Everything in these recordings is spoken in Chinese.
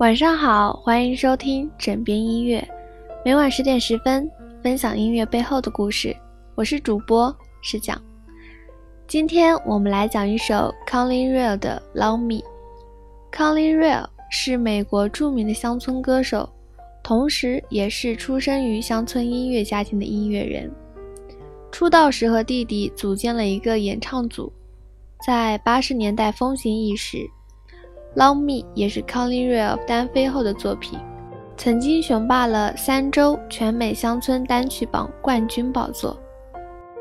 晚上好，欢迎收听枕边音乐，每晚十点十分分享音乐背后的故事。我是主播是讲，今天我们来讲一首 Colin Real 的《Love Me》。Colin Real 是美国著名的乡村歌手，同时也是出生于乡村音乐家庭的音乐人。出道时和弟弟组建了一个演唱组，在八十年代风行一时。《Love Me》也是 Colin Real 单飞后的作品，曾经雄霸了三周全美乡村单曲榜冠军宝座。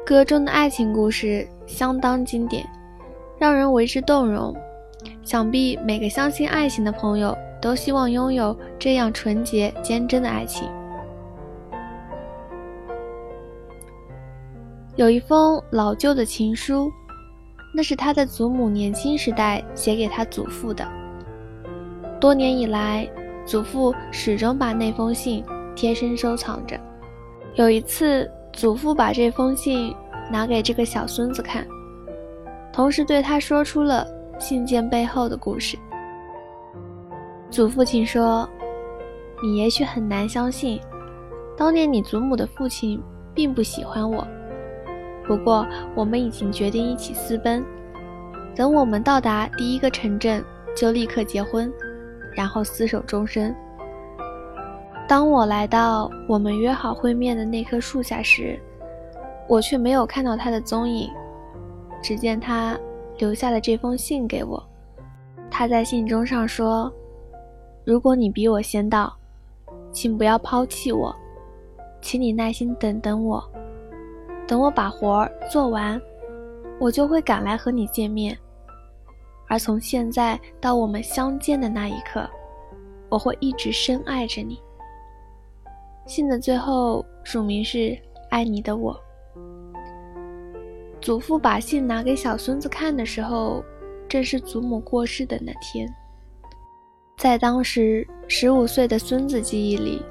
歌中的爱情故事相当经典，让人为之动容。想必每个相信爱情的朋友都希望拥有这样纯洁坚贞的爱情。有一封老旧的情书，那是他的祖母年轻时代写给他祖父的。多年以来，祖父始终把那封信贴身收藏着。有一次，祖父把这封信拿给这个小孙子看，同时对他说出了信件背后的故事。祖父亲说：“你也许很难相信，当年你祖母的父亲并不喜欢我。不过，我们已经决定一起私奔，等我们到达第一个城镇，就立刻结婚。”然后厮守终身。当我来到我们约好会面的那棵树下时，我却没有看到他的踪影。只见他留下了这封信给我。他在信中上说：“如果你比我先到，请不要抛弃我，请你耐心等等我。等我把活儿做完，我就会赶来和你见面。”而从现在到我们相见的那一刻，我会一直深爱着你。信的最后署名是“爱你的我”。祖父把信拿给小孙子看的时候，正是祖母过世的那天。在当时十五岁的孙子记忆里，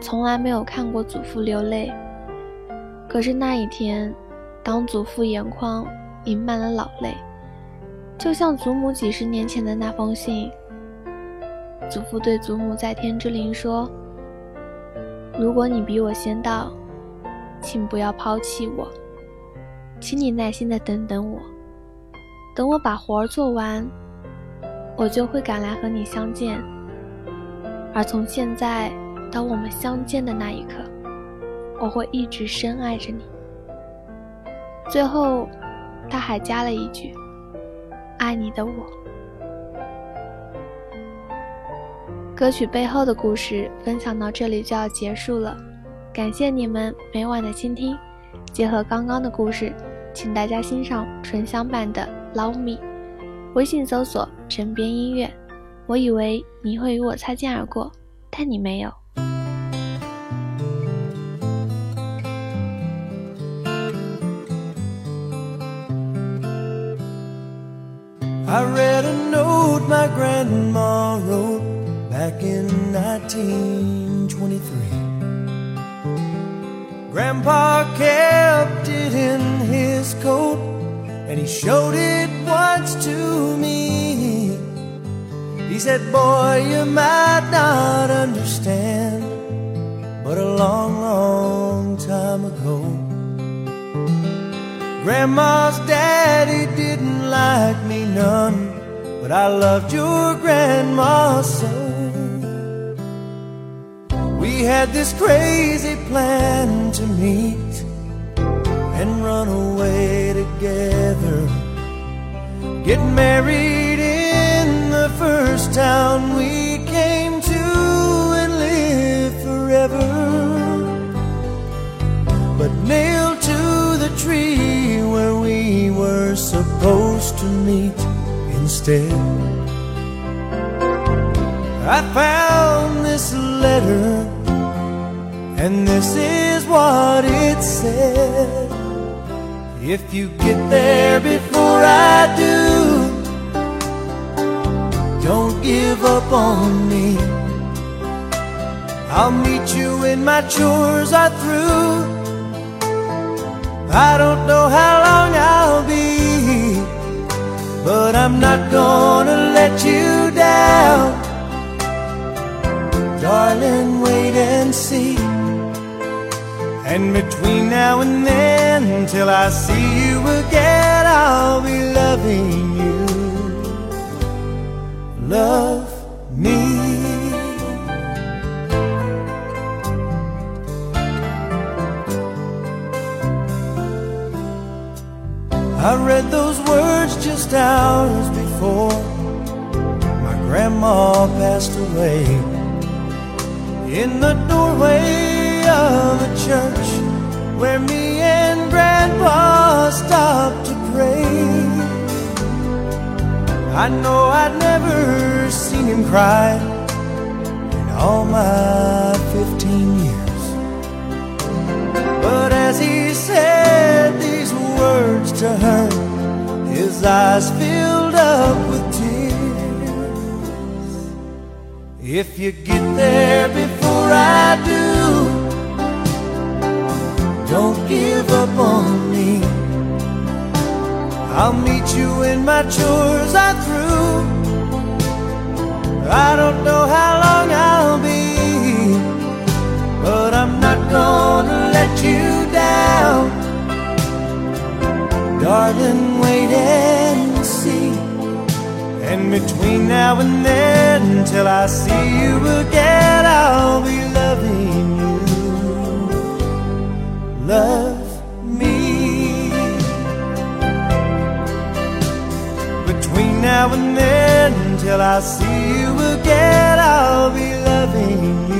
从来没有看过祖父流泪。可是那一天，当祖父眼眶盈满了老泪。就像祖母几十年前的那封信，祖父对祖母在天之灵说：“如果你比我先到，请不要抛弃我，请你耐心的等等我，等我把活儿做完，我就会赶来和你相见。而从现在到我们相见的那一刻，我会一直深爱着你。”最后，他还加了一句。爱你的我，歌曲背后的故事分享到这里就要结束了，感谢你们每晚的倾听。结合刚刚的故事，请大家欣赏纯享版的《Love Me》，微信搜索“枕边音乐”。我以为你会与我擦肩而过，但你没有。I read a note my grandma wrote back in 1923. Grandpa kept it in his coat and he showed it once to me. He said, Boy, you might not understand, but a long, long time ago. Grandma's didn't like me none, but I loved your grandma so. We had this crazy plan to meet and run away together. Get married in the first town we to meet instead. I found this letter, and this is what it said. If you get there before I do, don't give up on me. I'll meet you when my chores are through. I don't know how long I'll be I'm not gonna let you down. Darling, wait and see. And between now and then, till I see you again, I'll be loving you. Love I read those words just hours before my grandma passed away. In the doorway of a church where me and grandpa stopped to pray. I know I'd never seen him cry in all my 15 eyes filled up with tears. If you get there before I do, don't give up on me. I'll meet you when my chores are through. I don't know how long I'll be, but I'm not gonna let you down. Darling, wait and see. Between now and then, till I see you again, I'll be loving you. Love me. Between now and then, till I see you again, I'll be loving you.